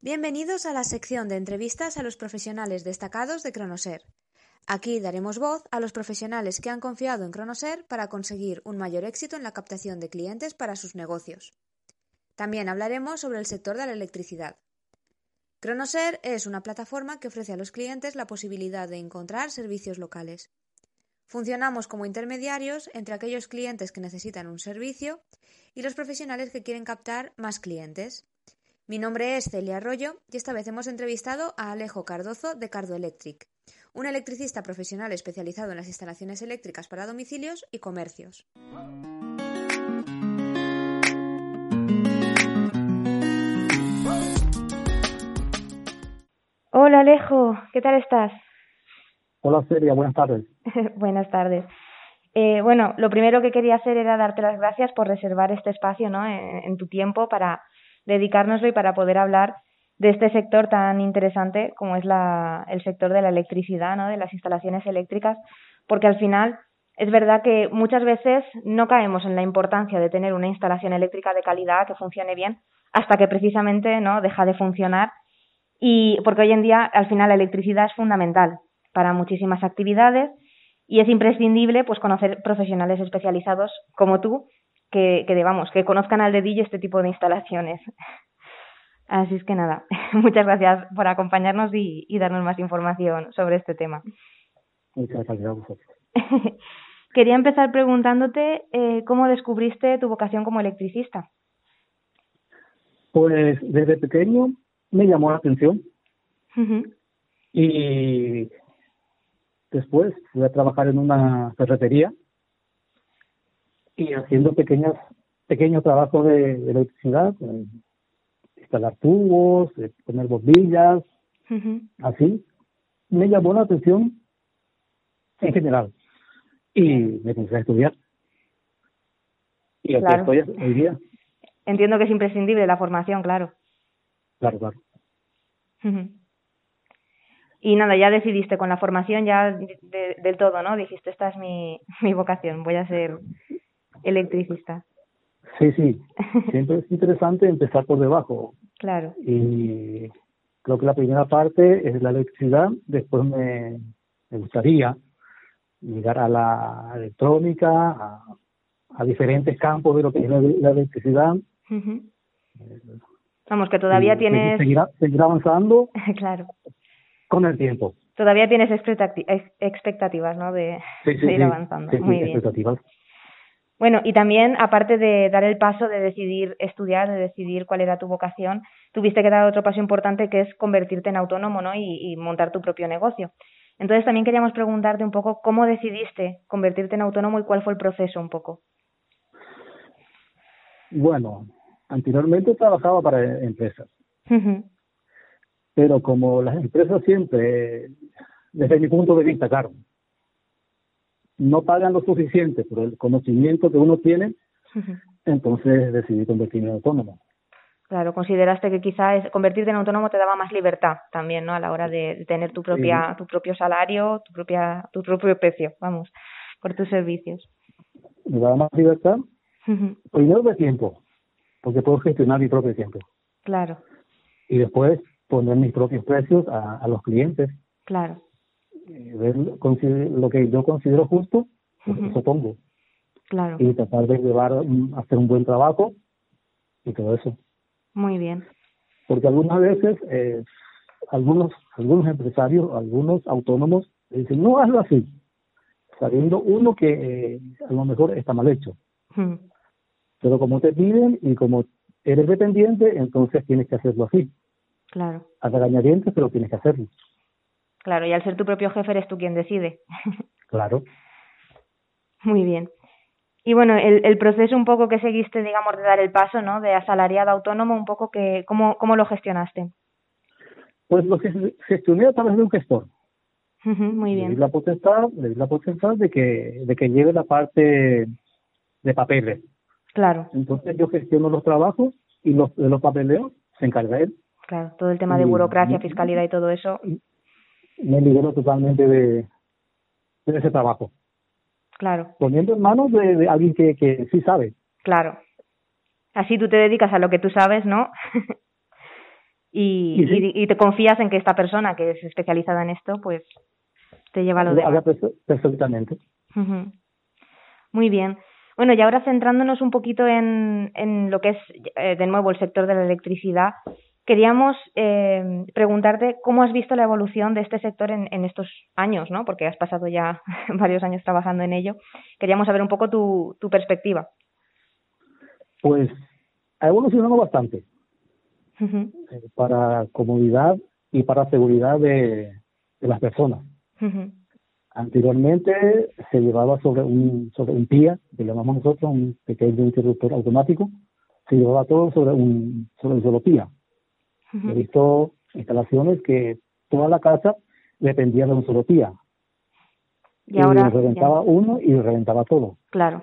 Bienvenidos a la sección de entrevistas a los profesionales destacados de Cronoser. Aquí daremos voz a los profesionales que han confiado en Cronoser para conseguir un mayor éxito en la captación de clientes para sus negocios. También hablaremos sobre el sector de la electricidad. Cronoser es una plataforma que ofrece a los clientes la posibilidad de encontrar servicios locales. Funcionamos como intermediarios entre aquellos clientes que necesitan un servicio y los profesionales que quieren captar más clientes. Mi nombre es Celia Arroyo y esta vez hemos entrevistado a Alejo Cardozo de Cardo Electric, un electricista profesional especializado en las instalaciones eléctricas para domicilios y comercios. Hola Alejo, ¿qué tal estás? Hola Celia, buenas tardes. buenas tardes. Eh, bueno, lo primero que quería hacer era darte las gracias por reservar este espacio ¿no? en, tu tiempo para dedicárnoslo y para poder hablar de este sector tan interesante como es la, el sector de la electricidad, ¿no? de las instalaciones eléctricas, porque al final es verdad que muchas veces no caemos en la importancia de tener una instalación eléctrica de calidad que funcione bien hasta que precisamente no deja de funcionar y porque hoy en día al final la electricidad es fundamental para muchísimas actividades y es imprescindible pues conocer profesionales especializados como tú que, que digamos que conozcan al dedillo este tipo de instalaciones. Así es que nada, muchas gracias por acompañarnos y, y darnos más información sobre este tema. Muchas gracias Quería empezar preguntándote eh, cómo descubriste tu vocación como electricista. Pues desde pequeño me llamó la atención. Y después fui a trabajar en una ferretería y haciendo pequeñas pequeños trabajos de, electricidad, instalar tubos, poner bombillas, así. Me llamó la atención en general y me comencé a estudiar. Y aquí estoy hoy día. Entiendo que es imprescindible la formación, claro. Claro, claro. Y nada, ya decidiste con la formación ya del todo, ¿no? Dijiste, esta es mi, mi vocación, voy a ser electricista. Sí, sí. Siempre es interesante empezar por debajo. Claro. Y creo que la primera parte es la electricidad, después me, me gustaría llegar a la electrónica, a, a diferentes campos de lo que es la, electricidad. Vamos, que todavía tienes... Seguir, avanzando. claro. Con el tiempo. Todavía tienes expectativas, ¿no? De, ir avanzando. Muy bien. Expectativas. Bueno, y también, aparte de dar el paso de decidir estudiar, de decidir cuál era tu vocación, tuviste que dar otro paso importante que es convertirte en autónomo, ¿no? Y, y montar tu propio negocio. Entonces, también queríamos preguntarte un poco cómo decidiste convertirte en autónomo y cuál fue el proceso un poco. Bueno, Anteriormente trabajaba para empresas. Pero como las empresas siempre, desde mi punto de vista, claro, no pagan lo suficiente por el conocimiento que uno tiene, entonces decidí convertirme en autónomo. Claro, consideraste que quizás convertirte en autónomo te daba más libertad también, ¿no? A la hora de tener tu propia, tu propio salario, tu propia, tu propio precio, vamos, por tus servicios. Me daba más libertad. Primero de tiempo, porque puedo gestionar mi propio tiempo. Claro. Y después poner mis propios precios a, a los clientes. Claro. ver lo que yo considero justo, pues eso pongo. Claro. Y tratar de llevar, hacer un buen trabajo y todo eso. Muy bien. Porque algunas veces, eh, algunos, algunos empresarios, algunos autónomos dicen, no hazlo así, sabiendo uno que eh, a lo mejor está mal hecho. Pero como te piden y como eres dependiente, entonces tienes que hacerlo así. Claro. A regañadientes, pero tienes que hacerlo. Claro, y al ser tu propio jefe eres tú quien decide. Claro. Muy bien. Y bueno, el, el proceso un poco que seguiste, digamos, de dar el paso, ¿no? De asalariado autónomo, un poco que, ¿cómo, cómo lo gestionaste? Pues lo gestioné a través de un gestor. muy bien. Le di la potestad, le di la potestad de que, de que lleve la parte de papeles. Claro. Entonces yo gestiono los trabajos y los de los papeleos se encarga él. Claro, todo el tema de burocracia, fiscalidad y todo eso. Me libero totalmente de, de ese trabajo. Claro. Poniendo en manos de, de alguien que, que sí sabe. Claro. Así tú te dedicas a lo que tú sabes, ¿no? y, y, y, te confías en que esta persona que es especializada en esto, pues te lleva lo de. Habla perfectamente. Muy bien. Bueno, y ahora centrándonos un poquito en, en lo que es, eh, de nuevo, el sector de la electricidad, queríamos eh, preguntarte cómo has visto la evolución de este sector en, en estos años, ¿no? Porque has pasado ya varios años trabajando en ello. Queríamos saber un poco tu, tu perspectiva. Pues ha evolucionado bastante. Uh para comodidad y para seguridad de, de las personas. Uh Anteriormente se llevaba sobre un sobre un PIA, que llamamos nosotros, un pequeño interruptor automático, se llevaba todo sobre un sobre un solo. Uh He visto instalaciones que toda la casa dependía de un solo PIA. Y, ahora reventaba ya. uno y reventaba todo. Claro.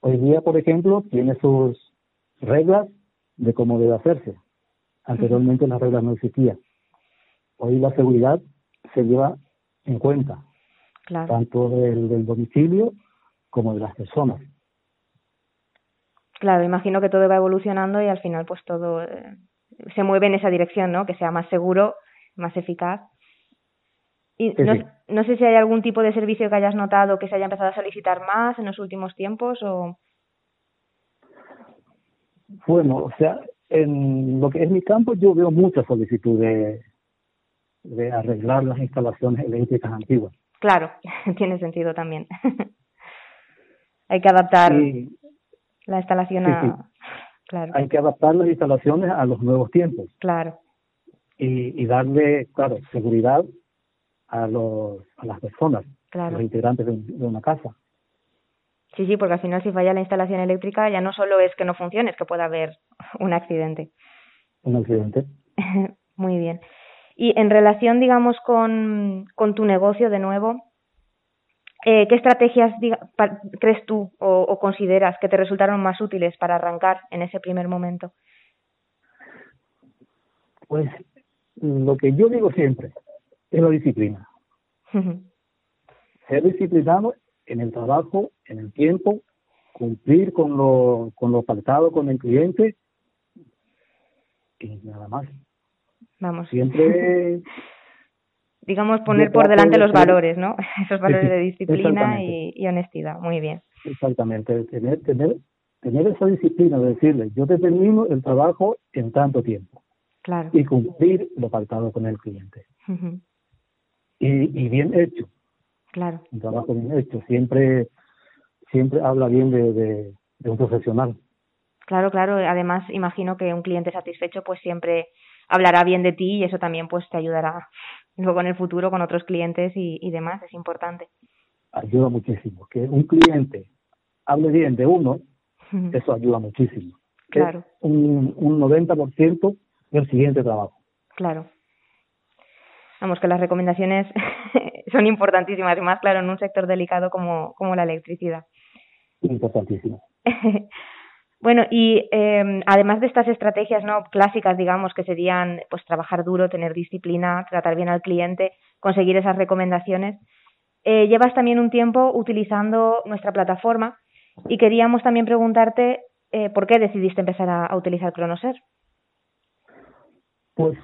Hoy día, por ejemplo, tiene sus reglas de cómo debe hacerse. Anteriormente las reglas no existían. Hoy la seguridad se lleva en cuenta, claro. tanto del, del domicilio como de las personas. Claro, imagino que todo va evolucionando y al final pues todo eh, se mueve en esa dirección, ¿no? Que sea más seguro, más eficaz. Y Sí, no, sí. no sé si hay algún tipo de servicio que hayas notado que se haya empezado a solicitar más en los últimos tiempos o... Bueno, o sea, en lo que es mi campo yo veo mucha solicitud de, de arreglar las instalaciones eléctricas antiguas. Claro, tiene sentido también. hay que adaptar Y la instalación Sí, a... sí. Claro, hay que adaptar las instalaciones a los nuevos tiempos claro, y, y darle, claro, seguridad a los a las personas, claro. los integrantes de, de una casa. Sí, sí, porque al final si falla la instalación eléctrica ya no solo es que no funcione, es que puede haber un accidente. Un accidente. Muy bien. Y en relación, digamos, con, con tu negocio de nuevo, eh, ¿qué estrategias diga- pa- crees tú o, o consideras que te resultaron más útiles para arrancar en ese primer momento? Pues lo que yo digo siempre es la disciplina. Ser disciplinado en el trabajo, en el tiempo, cumplir con lo, con lo pactado con el cliente y nada más. Vamos, Siempre digamos, poner por delante de los ser- valores, ¿no? Esos valores de disciplina y, y honestidad. Muy bien. Exactamente, tener, tener, tener esa disciplina de decirle, yo te termino el trabajo en tanto tiempo Claro. y cumplir lo pactado con el cliente. Y, y bien hecho, Claro. un trabajo bien hecho, siempre siempre habla bien de, de, de un profesional. Claro, claro. Además, imagino que un cliente satisfecho pues siempre hablará bien de ti y eso también pues te ayudará luego en el futuro con otros clientes y, y demás. Es importante. Ayuda muchísimo. Que un cliente hable bien de uno, eso ayuda muchísimo. Que Claro. Un, un 90% del siguiente trabajo. Claro. Vamos, que las recomendaciones son importantísimas y más, claro, en un sector delicado como, como la electricidad. Importantísimo. bueno, y eh, además de estas estrategias no clásicas, digamos, que serían pues trabajar duro, tener disciplina, tratar bien al cliente, conseguir esas recomendaciones, eh, llevas también un tiempo utilizando nuestra plataforma y queríamos también preguntarte eh, por qué decidiste empezar a, a utilizar Cronoser. Pues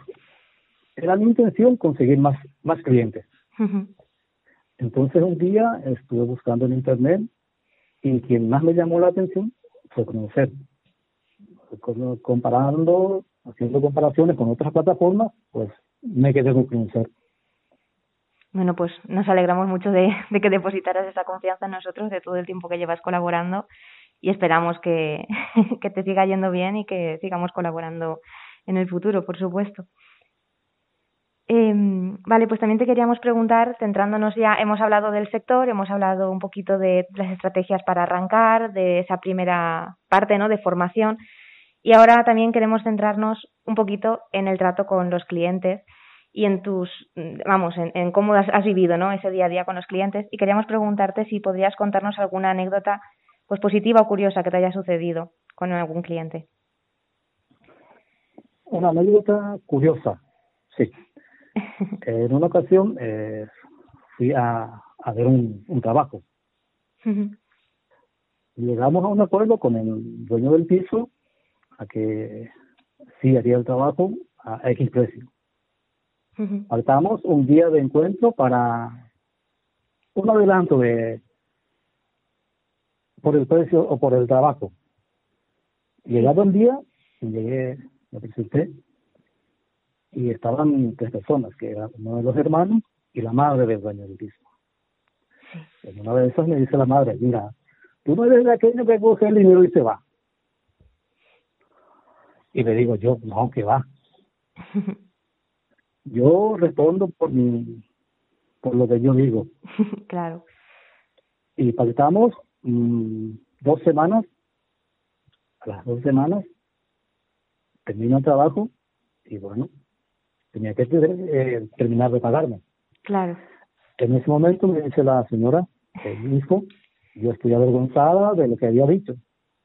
era mi intención conseguir más, más clientes. Entonces un día estuve buscando en internet y quien más me llamó la atención fue conocer. Con- Comparando, haciendo comparaciones con otras plataformas, pues me quedé con. Bueno, pues nos alegramos mucho de, de que depositaras esa confianza en nosotros, de todo el tiempo que llevas colaborando y esperamos que, que te siga yendo bien y que sigamos colaborando en el futuro, por supuesto. Eh, vale, pues también te queríamos preguntar, centrándonos ya, hemos hablado del sector, hemos hablado un poquito de las estrategias para arrancar, de esa primera parte, ¿no? De formación. Y ahora también queremos centrarnos un poquito en el trato con los clientes y en tus, vamos, en, cómo has, has, vivido, ¿no? Ese día a día con los clientes. Y queríamos preguntarte si podrías contarnos alguna anécdota, pues positiva o curiosa que te haya sucedido con algún cliente. Una anécdota curiosa, sí. En una ocasión eh, fui a, a ver un, un trabajo. Llegamos a un acuerdo con el dueño del piso a que sí haría el trabajo a X precio. Faltamos un día de encuentro para un adelanto de por el precio o por el trabajo. Llegado el día, llegué, me presenté y estaban tres personas, que eran uno de los hermanos y la madre del dueño del piso. En una de esas me dice la madre, mira, tú no eres de aquello que coge el dinero y se va. Y le digo yo, no, que va. Yo respondo por mi, por lo que yo digo. claro. Y pactamos mmm, dos semanas, a las dos semanas, termino el trabajo y bueno, tenía que eh, terminar de pagarme. Claro. En ese momento me dice la señora, el hijo, yo estoy avergonzada de lo que había dicho.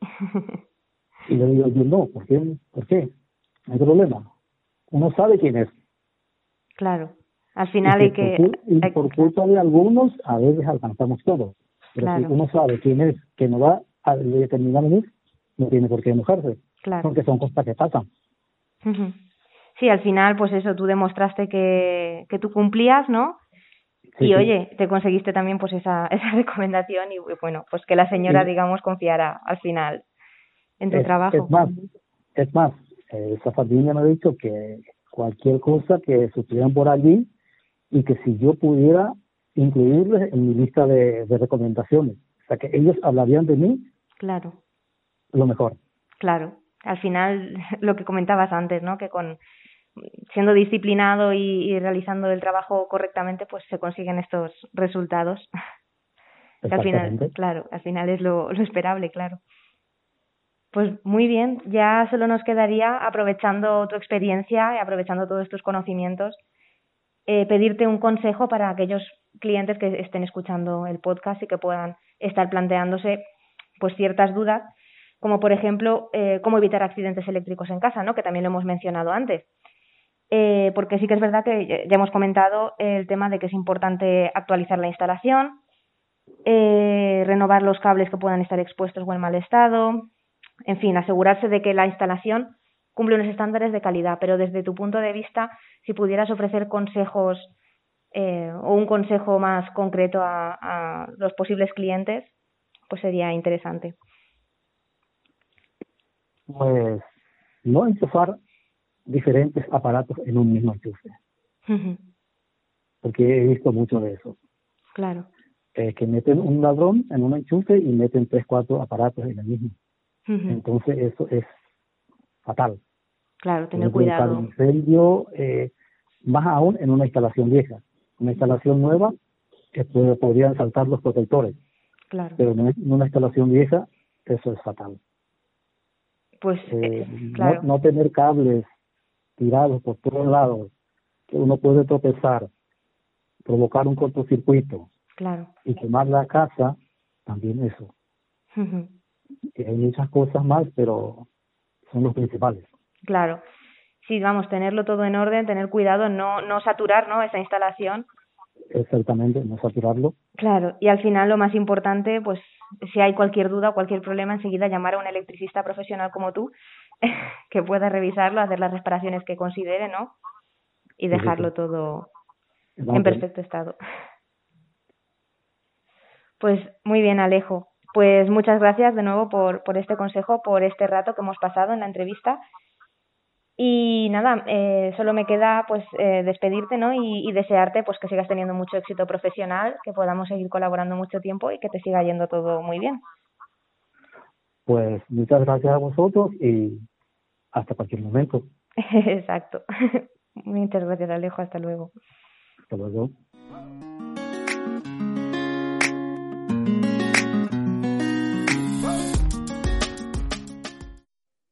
y le digo yo, no, ¿por qué? ¿Por qué? No hay problema. Uno sabe quién es. Claro. Al final hay que... y por culpa de algunos, a veces alcanzamos todo. Pero si uno sabe quién es, que no va a determinar no tiene por qué enojarse. Claro. Porque son cosas que pasan. Sí, al final, pues eso, tú demostraste que, que tú cumplías, ¿no? y oye, te conseguiste también pues esa, esa recomendación y bueno, pues que la señora, digamos, confiara al final en tu trabajo. Es más, es más, esa familia me ha dicho que cualquier cosa que supieran por allí y que si yo pudiera incluirles en mi lista de, de recomendaciones. O sea, que ellos hablarían de mí. Claro. Lo mejor. Claro. Al final, lo que comentabas antes, ¿no? Que con siendo disciplinado y, y realizando el trabajo correctamente, pues se consiguen estos resultados. al final, claro, al final es lo, lo esperable, claro. Pues muy bien, ya solo nos quedaría, aprovechando tu experiencia y aprovechando todos tus conocimientos, eh, pedirte un consejo para aquellos clientes que estén escuchando el podcast y que puedan estar planteándose pues ciertas dudas, como por ejemplo eh, cómo evitar accidentes eléctricos en casa, ¿no? que también lo hemos mencionado antes. Eh, porque sí que es verdad que ya hemos comentado el tema de que es importante actualizar la instalación, eh, renovar los cables que puedan estar expuestos o en mal estado, en fin, asegurarse de que la instalación cumple unos estándares de calidad, pero desde tu punto de vista, si pudieras ofrecer consejos eh, o un consejo más concreto a, los posibles clientes, pues sería interesante. Pues no enchufar diferentes aparatos en un mismo enchufe. Porque he visto mucho de eso. Claro. Eh, que meten un ladrón en un enchufe y meten tres, cuatro aparatos en el mismo. Entonces eso es fatal. Claro, tener cuidado. Un incendio, eh, más aún en una instalación vieja. Una instalación nueva, que podrían saltar los protectores. Claro. Pero en una instalación vieja, eso es fatal. Pues, eh, claro. no, no tener cables tirados por todos lados, que uno puede tropezar, provocar un cortocircuito claro. y quemar la casa, también eso. Y hay muchas cosas más, pero son los principales. Claro. Sí, vamos, tenerlo todo en orden, tener cuidado, no, no saturar ¿no? esa instalación. Exactamente, no saturarlo. Claro, y al final lo más importante, pues si hay cualquier duda o cualquier problema, enseguida llamar a un electricista profesional como tú, que pueda revisarlo, hacer las reparaciones que considere, ¿no? Y dejarlo todo en perfecto estado. Pues muy bien, Alejo. Pues muchas gracias de nuevo por, por este consejo, por este rato que hemos pasado en la entrevista. Y nada, eh, solo me queda pues eh, despedirte ¿no? Y, y, desearte pues que sigas teniendo mucho éxito profesional, que podamos seguir colaborando mucho tiempo y que te siga yendo todo muy bien. Pues muchas gracias a vosotros y hasta cualquier momento. Exacto. Muchas gracias, Alejo. Hasta luego. Hasta luego.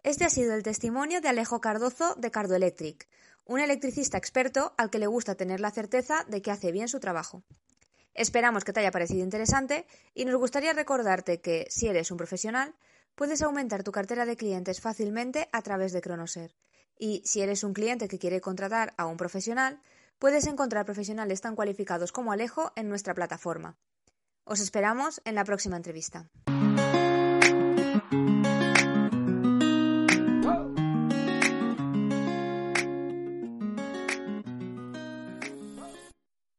Este ha sido el testimonio de Alejo Cardozo de Cardo Electric, un electricista experto al que le gusta tener la certeza de que hace bien su trabajo. Esperamos que te haya parecido interesante y nos gustaría recordarte que, si eres un profesional, puedes aumentar tu cartera de clientes fácilmente a través de Cronoser. Y si eres un cliente que quiere contratar a un profesional, puedes encontrar profesionales tan cualificados como Alejo en nuestra plataforma. Os esperamos en la próxima entrevista.